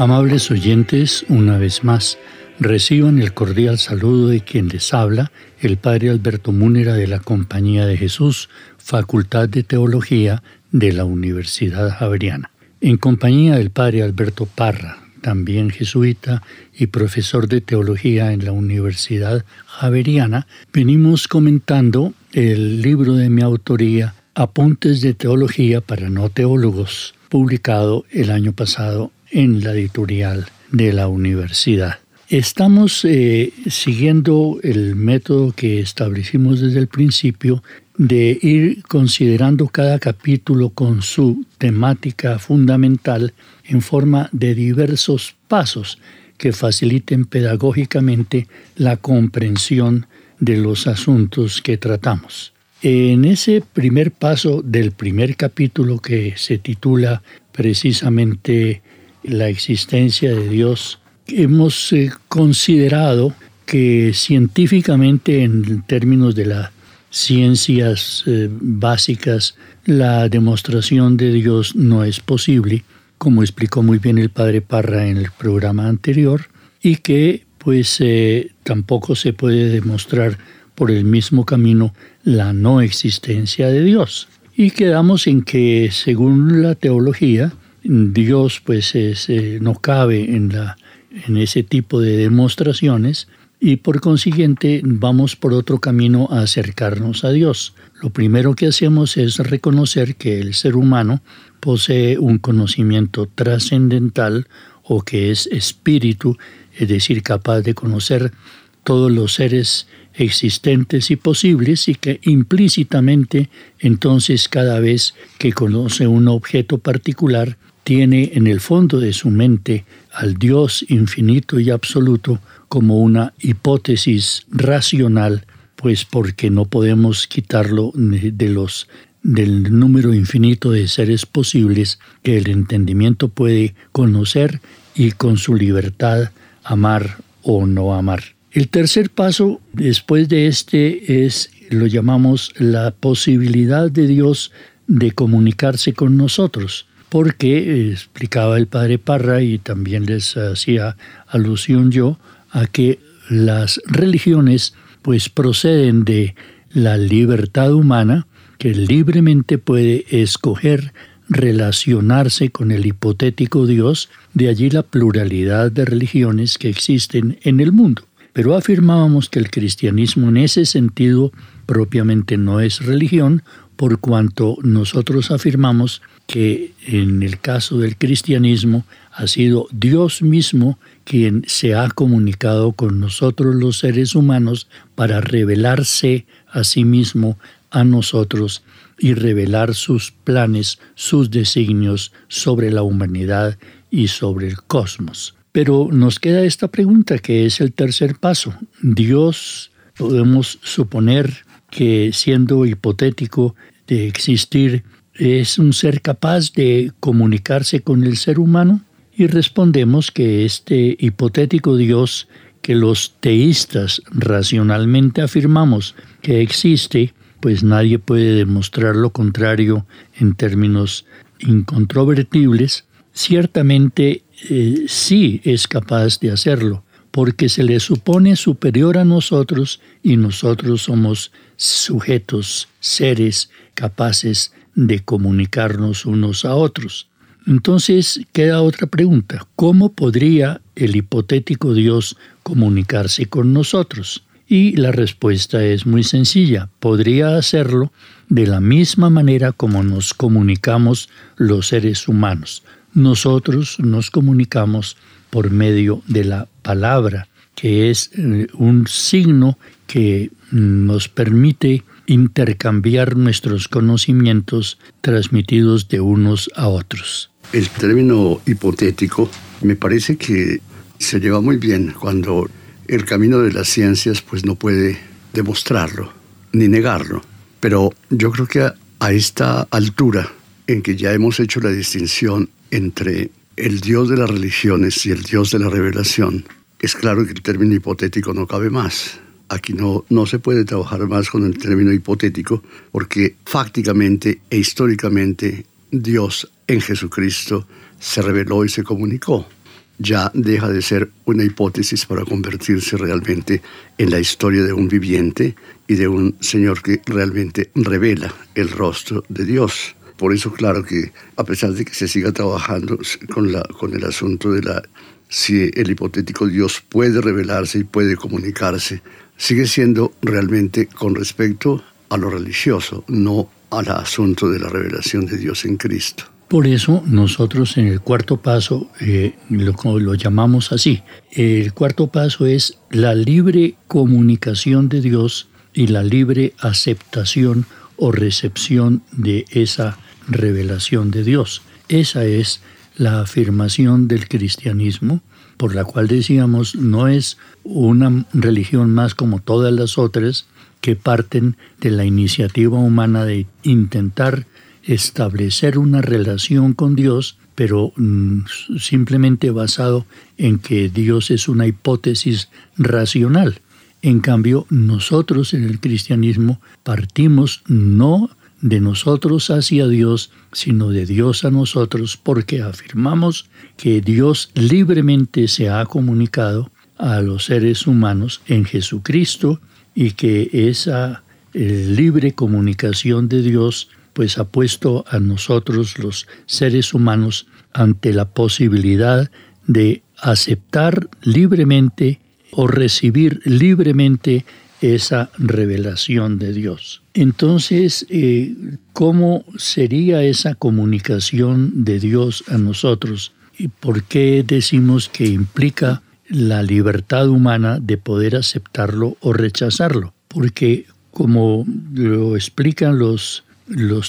Amables oyentes, una vez más, reciban el cordial saludo de quien les habla, el Padre Alberto Múnera de la Compañía de Jesús, Facultad de Teología de la Universidad Javeriana. En compañía del Padre Alberto Parra, también jesuita y profesor de teología en la Universidad Javeriana, venimos comentando el libro de mi autoría, Apuntes de Teología para No Teólogos, publicado el año pasado en la editorial de la universidad. Estamos eh, siguiendo el método que establecimos desde el principio de ir considerando cada capítulo con su temática fundamental en forma de diversos pasos que faciliten pedagógicamente la comprensión de los asuntos que tratamos. En ese primer paso del primer capítulo que se titula precisamente la existencia de Dios, hemos eh, considerado que científicamente, en términos de las ciencias eh, básicas, la demostración de Dios no es posible, como explicó muy bien el padre Parra en el programa anterior, y que pues eh, tampoco se puede demostrar por el mismo camino la no existencia de Dios. Y quedamos en que, según la teología, Dios pues eh, no cabe en, la, en ese tipo de demostraciones y por consiguiente vamos por otro camino a acercarnos a Dios. Lo primero que hacemos es reconocer que el ser humano posee un conocimiento trascendental o que es espíritu, es decir, capaz de conocer todos los seres existentes y posibles y que implícitamente entonces cada vez que conoce un objeto particular tiene en el fondo de su mente al Dios infinito y absoluto como una hipótesis racional, pues porque no podemos quitarlo de los del número infinito de seres posibles que el entendimiento puede conocer y con su libertad amar o no amar. El tercer paso después de este es lo llamamos la posibilidad de Dios de comunicarse con nosotros porque eh, explicaba el padre Parra y también les hacía alusión yo a que las religiones pues proceden de la libertad humana que libremente puede escoger relacionarse con el hipotético Dios, de allí la pluralidad de religiones que existen en el mundo. Pero afirmábamos que el cristianismo en ese sentido propiamente no es religión, por cuanto nosotros afirmamos que en el caso del cristianismo ha sido Dios mismo quien se ha comunicado con nosotros los seres humanos para revelarse a sí mismo a nosotros y revelar sus planes, sus designios sobre la humanidad y sobre el cosmos. Pero nos queda esta pregunta que es el tercer paso. Dios, podemos suponer que siendo hipotético, de existir es un ser capaz de comunicarse con el ser humano? Y respondemos que este hipotético Dios que los teístas racionalmente afirmamos que existe, pues nadie puede demostrar lo contrario en términos incontrovertibles, Ciertamente eh, sí es capaz de hacerlo, porque se le supone superior a nosotros y nosotros somos sujetos, seres capaces de comunicarnos unos a otros. Entonces queda otra pregunta. ¿Cómo podría el hipotético Dios comunicarse con nosotros? Y la respuesta es muy sencilla. Podría hacerlo de la misma manera como nos comunicamos los seres humanos. Nosotros nos comunicamos por medio de la palabra, que es eh, un signo que nos permite intercambiar nuestros conocimientos transmitidos de unos a otros. El término hipotético me parece que se lleva muy bien cuando el camino de las ciencias pues no puede demostrarlo ni negarlo. Pero yo creo que a, a esta altura en que ya hemos hecho la distinción entre el Dios de las religiones y el Dios de la revelación, es claro que el término hipotético no cabe más. Aquí no, no se puede trabajar más con el término hipotético porque fácticamente e históricamente Dios en Jesucristo se reveló y se comunicó. Ya deja de ser una hipótesis para convertirse realmente en la historia de un viviente y de un Señor que realmente revela el rostro de Dios. Por eso, claro que a pesar de que se siga trabajando con, la, con el asunto de la si el hipotético Dios puede revelarse y puede comunicarse, sigue siendo realmente con respecto a lo religioso, no al asunto de la revelación de Dios en Cristo. Por eso nosotros en el cuarto paso eh, lo, lo llamamos así. El cuarto paso es la libre comunicación de Dios y la libre aceptación o recepción de esa revelación de Dios. Esa es la afirmación del cristianismo, por la cual decíamos no es una religión más como todas las otras que parten de la iniciativa humana de intentar establecer una relación con Dios, pero mm, simplemente basado en que Dios es una hipótesis racional. En cambio, nosotros en el cristianismo partimos no de nosotros hacia Dios, sino de Dios a nosotros, porque afirmamos que Dios libremente se ha comunicado a los seres humanos en Jesucristo y que esa libre comunicación de Dios pues ha puesto a nosotros los seres humanos ante la posibilidad de aceptar libremente o recibir libremente esa revelación de Dios. Entonces, eh, ¿cómo sería esa comunicación de Dios a nosotros? ¿Y por qué decimos que implica la libertad humana de poder aceptarlo o rechazarlo? Porque, como lo explican los,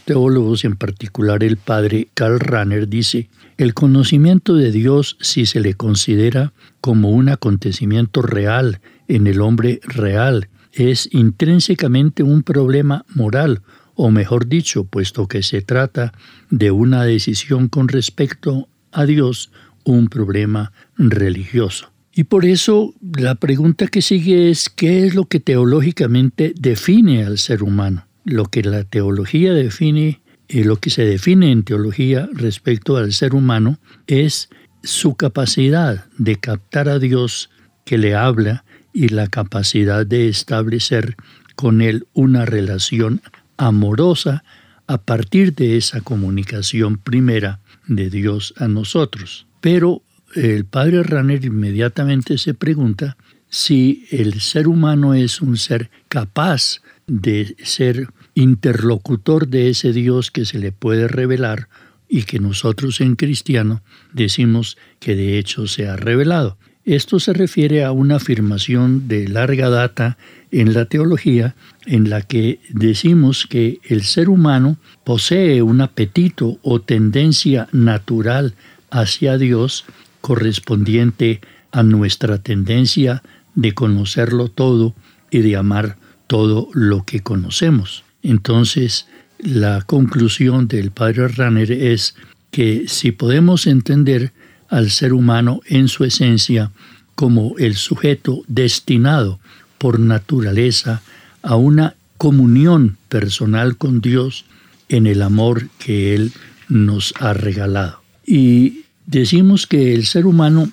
teólogos, en particular el padre Karl Rahner, dice, el conocimiento de Dios, si se le considera como un acontecimiento real en el hombre real, es intrínsecamente un problema moral, o mejor dicho, puesto que se trata de una decisión con respecto a Dios, un problema religioso. Y por eso la pregunta que sigue es, ¿qué es lo que teológicamente define al ser humano? Lo que la teología define y lo que se define en teología respecto al ser humano es su capacidad de captar a Dios que le habla y la capacidad de establecer con Él una relación amorosa a partir de esa comunicación primera de Dios a nosotros. Pero el padre Ranner inmediatamente se pregunta si el ser humano es un ser capaz de ser interlocutor de ese Dios que se le puede revelar y que nosotros en cristiano decimos que de hecho se ha revelado. Esto se refiere a una afirmación de larga data en la teología en la que decimos que el ser humano posee un apetito o tendencia natural hacia Dios correspondiente a nuestra tendencia de conocerlo todo y de amar todo lo que conocemos. Entonces, la conclusión del padre Ranner es que si podemos entender al ser humano en su esencia como el sujeto destinado por naturaleza a una comunión personal con Dios en el amor que Él nos ha regalado. Y decimos que el ser humano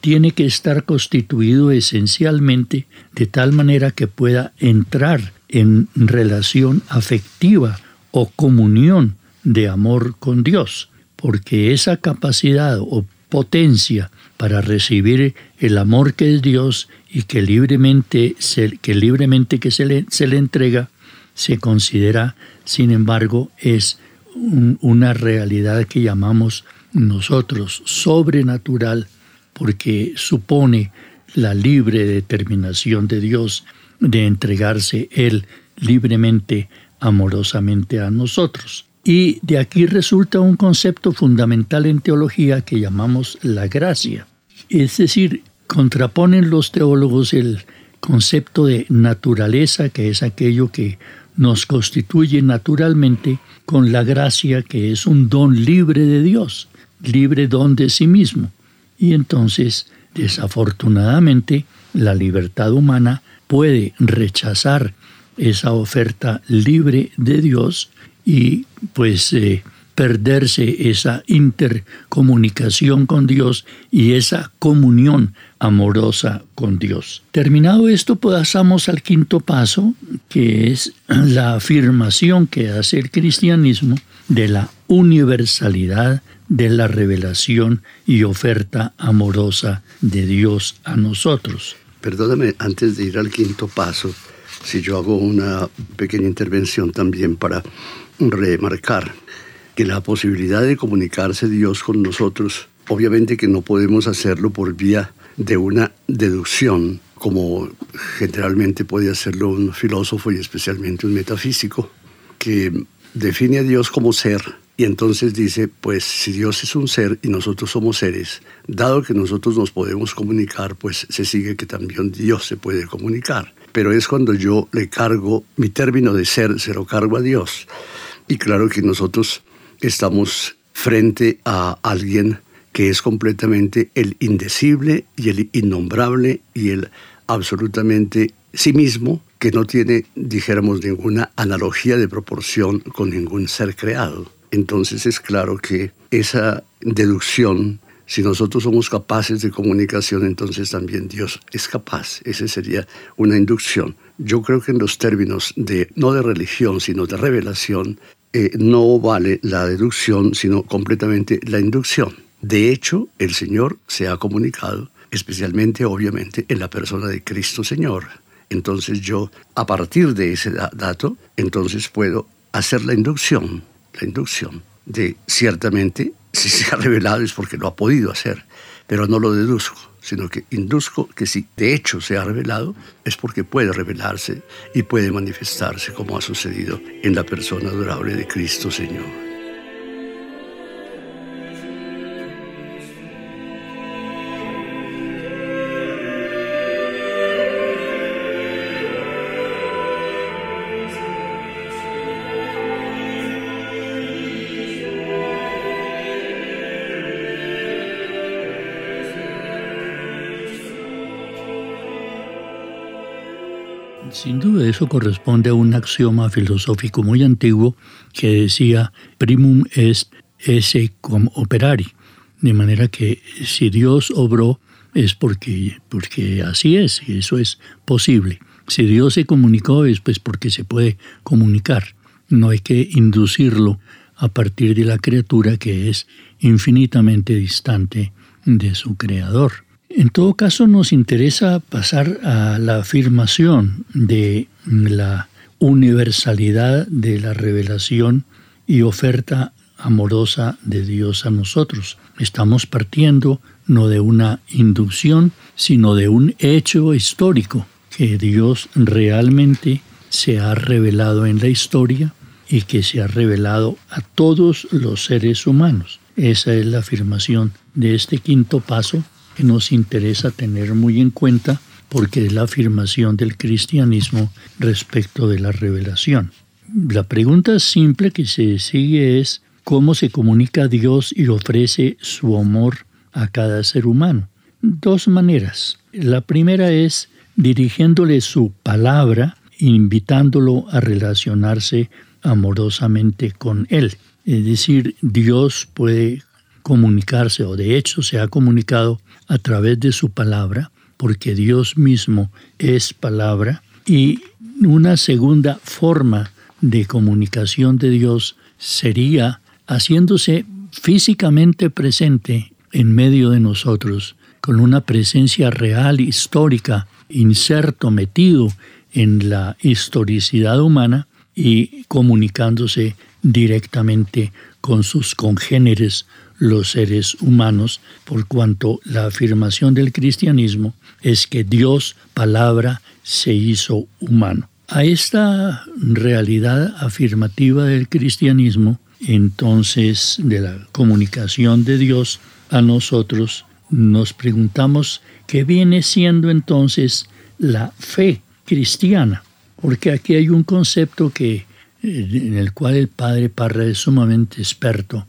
tiene que estar constituido esencialmente de tal manera que pueda entrar en relación afectiva o comunión de amor con Dios, porque esa capacidad o potencia para recibir el amor que es Dios y que libremente se, que, libremente que se, le, se le entrega, se considera, sin embargo, es una realidad que llamamos nosotros sobrenatural, porque supone la libre determinación de Dios de entregarse Él libremente, amorosamente a nosotros. Y de aquí resulta un concepto fundamental en teología que llamamos la gracia. Es decir, contraponen los teólogos el concepto de naturaleza, que es aquello que nos constituye naturalmente, con la gracia, que es un don libre de Dios, libre don de sí mismo. Y entonces, desafortunadamente, la libertad humana puede rechazar esa oferta libre de Dios y pues eh, perderse esa intercomunicación con Dios y esa comunión amorosa con Dios. Terminado esto, pasamos al quinto paso, que es la afirmación que hace el cristianismo de la universalidad de la revelación y oferta amorosa de Dios a nosotros. Perdóname, antes de ir al quinto paso, si yo hago una pequeña intervención también para remarcar que la posibilidad de comunicarse Dios con nosotros, obviamente que no podemos hacerlo por vía de una deducción, como generalmente puede hacerlo un filósofo y especialmente un metafísico, que define a Dios como ser y entonces dice, pues si Dios es un ser y nosotros somos seres, dado que nosotros nos podemos comunicar, pues se sigue que también Dios se puede comunicar. Pero es cuando yo le cargo mi término de ser, se lo cargo a Dios. Y claro que nosotros estamos frente a alguien que es completamente el indecible y el innombrable y el absolutamente sí mismo, que no tiene, dijéramos, ninguna analogía de proporción con ningún ser creado entonces es claro que esa deducción, si nosotros somos capaces de comunicación, entonces también Dios es capaz. Esa sería una inducción. Yo creo que en los términos de, no de religión, sino de revelación, eh, no vale la deducción, sino completamente la inducción. De hecho, el Señor se ha comunicado, especialmente, obviamente, en la persona de Cristo Señor. Entonces yo, a partir de ese dato, entonces puedo hacer la inducción la inducción de ciertamente si se ha revelado es porque lo ha podido hacer, pero no lo deduzco, sino que induzco que si de hecho se ha revelado es porque puede revelarse y puede manifestarse como ha sucedido en la persona adorable de Cristo Señor. Eso corresponde a un axioma filosófico muy antiguo que decía primum est esse cum operari, de manera que si Dios obró es porque, porque así es, y eso es posible. Si Dios se comunicó es pues porque se puede comunicar, no hay que inducirlo a partir de la criatura que es infinitamente distante de su creador. En todo caso, nos interesa pasar a la afirmación de la universalidad de la revelación y oferta amorosa de Dios a nosotros. Estamos partiendo no de una inducción, sino de un hecho histórico, que Dios realmente se ha revelado en la historia y que se ha revelado a todos los seres humanos. Esa es la afirmación de este quinto paso que nos interesa tener muy en cuenta porque es la afirmación del cristianismo respecto de la revelación. La pregunta simple que se sigue es cómo se comunica Dios y ofrece su amor a cada ser humano. Dos maneras. La primera es dirigiéndole su palabra, invitándolo a relacionarse amorosamente con Él. Es decir, Dios puede comunicarse o de hecho se ha comunicado a través de su palabra, porque Dios mismo es palabra. Y una segunda forma de comunicación de Dios sería haciéndose físicamente presente en medio de nosotros, con una presencia real, histórica, inserto, metido en la historicidad humana y comunicándose directamente con sus congéneres, los seres humanos, por cuanto la afirmación del cristianismo es que Dios, palabra, se hizo humano. A esta realidad afirmativa del cristianismo, entonces de la comunicación de Dios a nosotros, nos preguntamos qué viene siendo entonces la fe cristiana, porque aquí hay un concepto que, eh, en el cual el padre Parra es sumamente experto,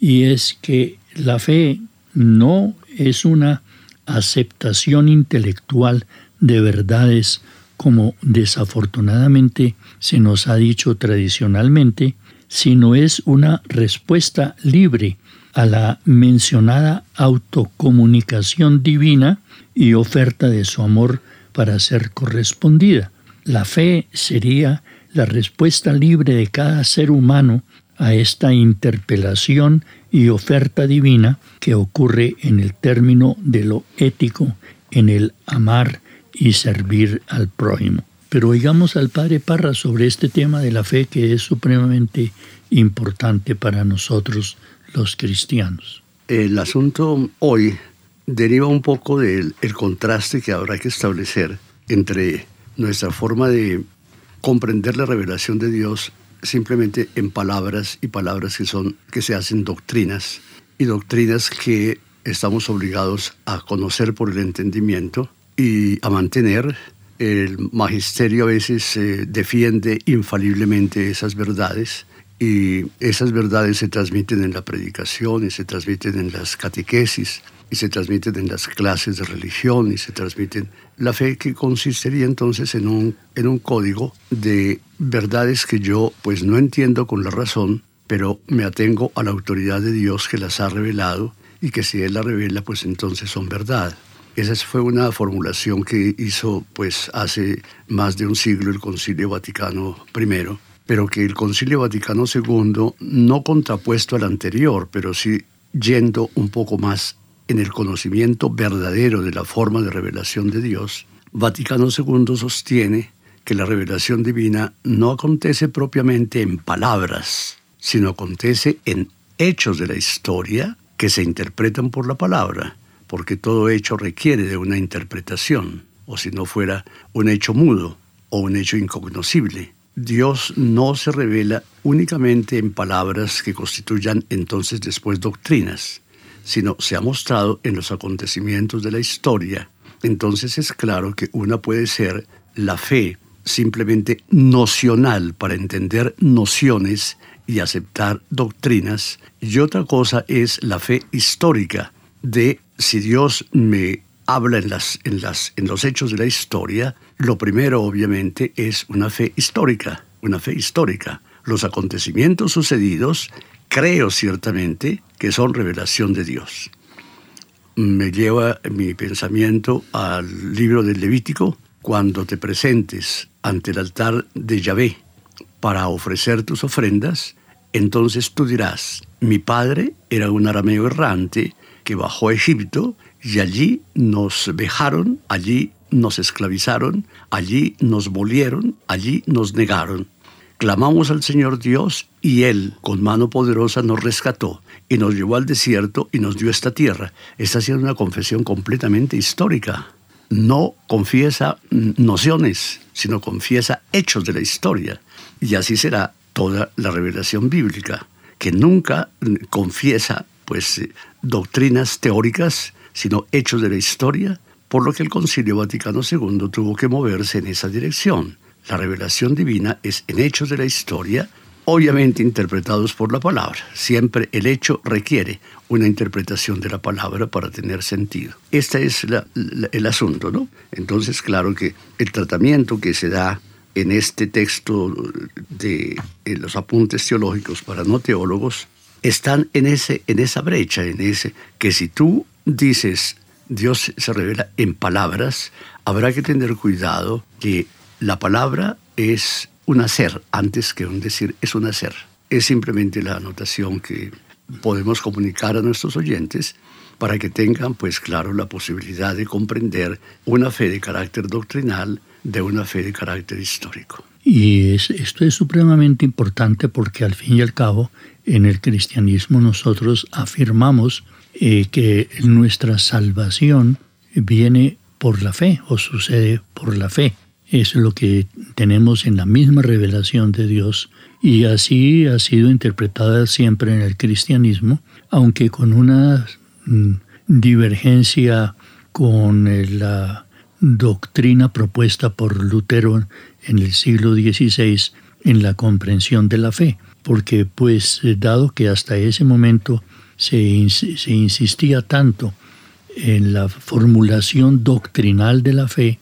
y es que la fe no es una aceptación intelectual de verdades como desafortunadamente se nos ha dicho tradicionalmente, sino es una respuesta libre a la mencionada autocomunicación divina y oferta de su amor para ser correspondida. La fe sería la respuesta libre de cada ser humano a esta interpelación y oferta divina que ocurre en el término de lo ético, en el amar y servir al prójimo. Pero oigamos al Padre Parra sobre este tema de la fe que es supremamente importante para nosotros los cristianos. El asunto hoy deriva un poco del contraste que habrá que establecer entre nuestra forma de comprender la revelación de Dios simplemente en palabras y palabras que son que se hacen doctrinas y doctrinas que estamos obligados a conocer por el entendimiento y a mantener. El magisterio a veces eh, defiende infaliblemente esas verdades y esas verdades se transmiten en la predicación y se transmiten en las catequesis y se transmiten en las clases de religión y se transmiten la fe que consistiría entonces en un, en un código de verdades que yo pues no entiendo con la razón, pero me atengo a la autoridad de Dios que las ha revelado y que si Él la revela pues entonces son verdad. Esa fue una formulación que hizo pues hace más de un siglo el Concilio Vaticano I, pero que el Concilio Vaticano II, no contrapuesto al anterior, pero sí yendo un poco más en el conocimiento verdadero de la forma de revelación de Dios, Vaticano II sostiene que la revelación divina no acontece propiamente en palabras, sino acontece en hechos de la historia que se interpretan por la palabra porque todo hecho requiere de una interpretación, o si no fuera un hecho mudo o un hecho incognoscible. Dios no se revela únicamente en palabras que constituyan entonces después doctrinas, sino se ha mostrado en los acontecimientos de la historia. Entonces es claro que una puede ser la fe simplemente nocional para entender nociones y aceptar doctrinas, y otra cosa es la fe histórica de si Dios me habla en, las, en, las, en los hechos de la historia, lo primero obviamente es una fe histórica, una fe histórica. Los acontecimientos sucedidos creo ciertamente que son revelación de Dios. Me lleva mi pensamiento al libro del Levítico, cuando te presentes ante el altar de Yahvé para ofrecer tus ofrendas, entonces tú dirás, mi padre era un arameo errante que bajó a Egipto y allí nos vejaron, allí nos esclavizaron, allí nos volieron, allí nos negaron. Clamamos al Señor Dios y Él, con mano poderosa, nos rescató y nos llevó al desierto y nos dio esta tierra. Está haciendo una confesión completamente histórica. No confiesa nociones, sino confiesa hechos de la historia. Y así será toda la revelación bíblica, que nunca confiesa pues eh, doctrinas teóricas, sino hechos de la historia, por lo que el Concilio Vaticano II tuvo que moverse en esa dirección. La revelación divina es en hechos de la historia, obviamente interpretados por la palabra. Siempre el hecho requiere una interpretación de la palabra para tener sentido. Este es el asunto, ¿no? Entonces, claro que el tratamiento que se da en este texto de los apuntes teológicos para no teólogos están en, ese, en esa brecha, en ese, que si tú dices Dios se revela en palabras, habrá que tener cuidado que la palabra es un hacer antes que un decir, es un hacer. Es simplemente la anotación que podemos comunicar a nuestros oyentes para que tengan, pues claro, la posibilidad de comprender una fe de carácter doctrinal de una fe de carácter histórico. Y esto es supremamente importante porque al fin y al cabo en el cristianismo nosotros afirmamos eh, que nuestra salvación viene por la fe o sucede por la fe. Es lo que tenemos en la misma revelación de Dios y así ha sido interpretada siempre en el cristianismo, aunque con una mm, divergencia con la doctrina propuesta por Lutero en el siglo XVI en la comprensión de la fe, porque pues eh, dado que hasta ese momento se, se insistía tanto en la formulación doctrinal de la fe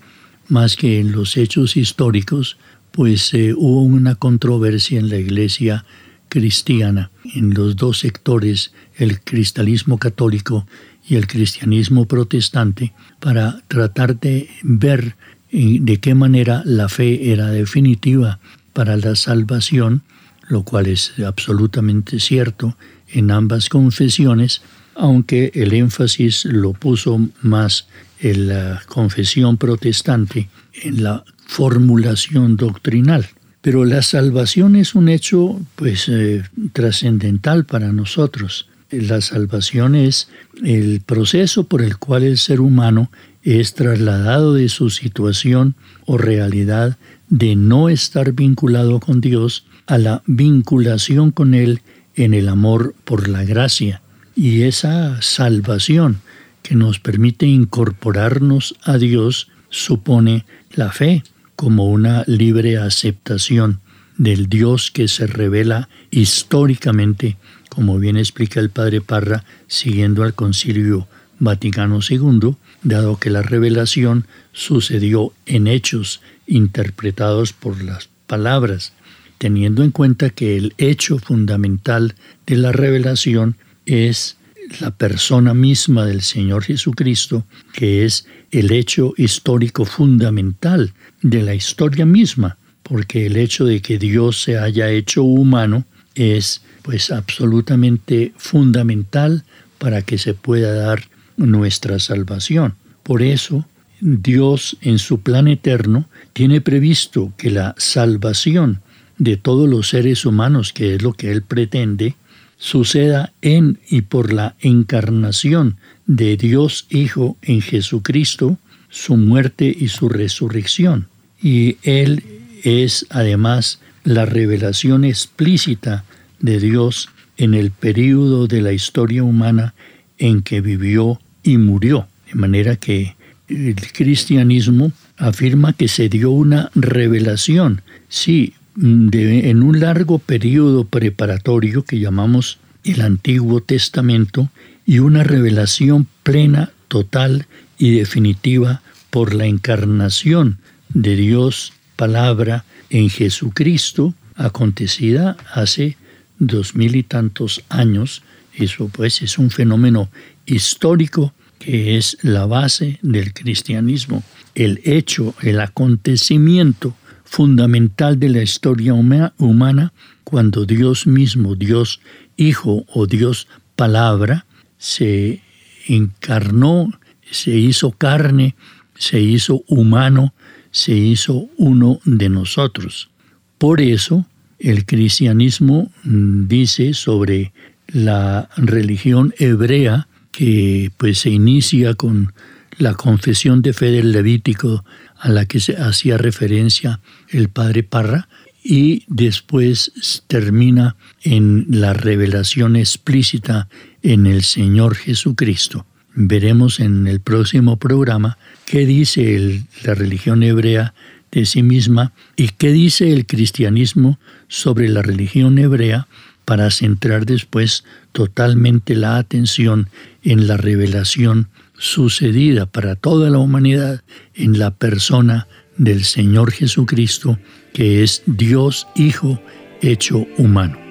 más que en los hechos históricos, pues eh, hubo una controversia en la iglesia cristiana, en los dos sectores, el cristianismo católico y el cristianismo protestante, para tratar de ver eh, de qué manera la fe era definitiva para la salvación, lo cual es absolutamente cierto en ambas confesiones, aunque el énfasis lo puso más en la confesión protestante, en la formulación doctrinal. Pero la salvación es un hecho pues eh, trascendental para nosotros. La salvación es el proceso por el cual el ser humano es trasladado de su situación o realidad de no estar vinculado con Dios a la vinculación con Él en el amor por la gracia. Y esa salvación que nos permite incorporarnos a Dios supone la fe, como una libre aceptación del Dios que se revela históricamente, como bien explica el padre Parra, siguiendo al concilio Vaticano II, dado que la revelación sucedió en hechos interpretados por las palabras, teniendo en cuenta que el hecho fundamental de la revelación es la persona misma del Señor Jesucristo, que es el hecho histórico fundamental de la historia misma, porque el hecho de que Dios se haya hecho humano es pues absolutamente fundamental para que se pueda dar nuestra salvación. Por eso, Dios en su plan eterno tiene previsto que la salvación de todos los seres humanos, que es lo que Él pretende, suceda en y por la encarnación de Dios Hijo en Jesucristo, su muerte y su resurrección. Y Él es además la revelación explícita de Dios en el período de la historia humana en que vivió y murió. De manera que el cristianismo afirma que se dio una revelación, sí, en un largo periodo preparatorio que llamamos el Antiguo Testamento y una revelación plena, total y definitiva por la encarnación de Dios palabra en Jesucristo, acontecida hace dos mil y tantos años. Eso pues es un fenómeno histórico que es la base del cristianismo, el hecho, el acontecimiento fundamental de la historia humana cuando Dios mismo, Dios Hijo o Dios Palabra, se encarnó, se hizo carne, se hizo humano, se hizo uno de nosotros. Por eso el cristianismo mm, dice sobre la religión hebrea que pues se inicia con la confesión de fe del Levítico a la que se hacía referencia el padre Parra y después termina en la revelación explícita en el Señor Jesucristo. Veremos en el próximo programa qué dice la religión hebrea de sí misma y qué dice el cristianismo sobre la religión hebrea para centrar después totalmente la atención en la revelación sucedida para toda la humanidad en la persona del Señor Jesucristo, que es Dios Hijo hecho humano.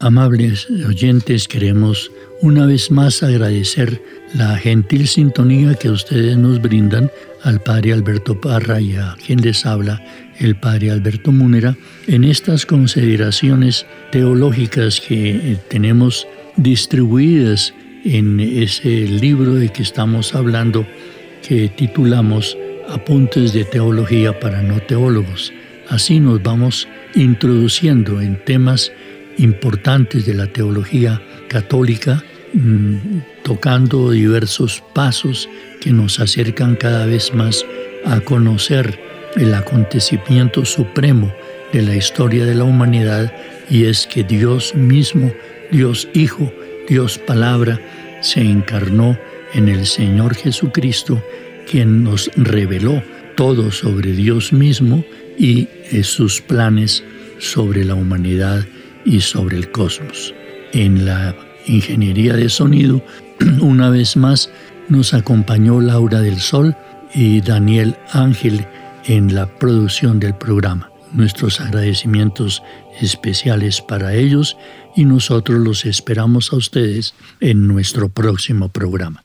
Amables oyentes, queremos una vez más agradecer la gentil sintonía que ustedes nos brindan al Padre Alberto Parra y a quien les habla, el Padre Alberto Múnera, en estas consideraciones teológicas que tenemos distribuidas en ese libro de que estamos hablando que titulamos Apuntes de Teología para no teólogos. Así nos vamos introduciendo en temas importantes de la teología católica, mm, tocando diversos pasos que nos acercan cada vez más a conocer el acontecimiento supremo de la historia de la humanidad y es que Dios mismo, Dios Hijo, Dios Palabra, se encarnó en el Señor Jesucristo, quien nos reveló todo sobre Dios mismo y sus planes sobre la humanidad y sobre el cosmos. En la ingeniería de sonido, una vez más, nos acompañó Laura del Sol y Daniel Ángel en la producción del programa. Nuestros agradecimientos especiales para ellos y nosotros los esperamos a ustedes en nuestro próximo programa.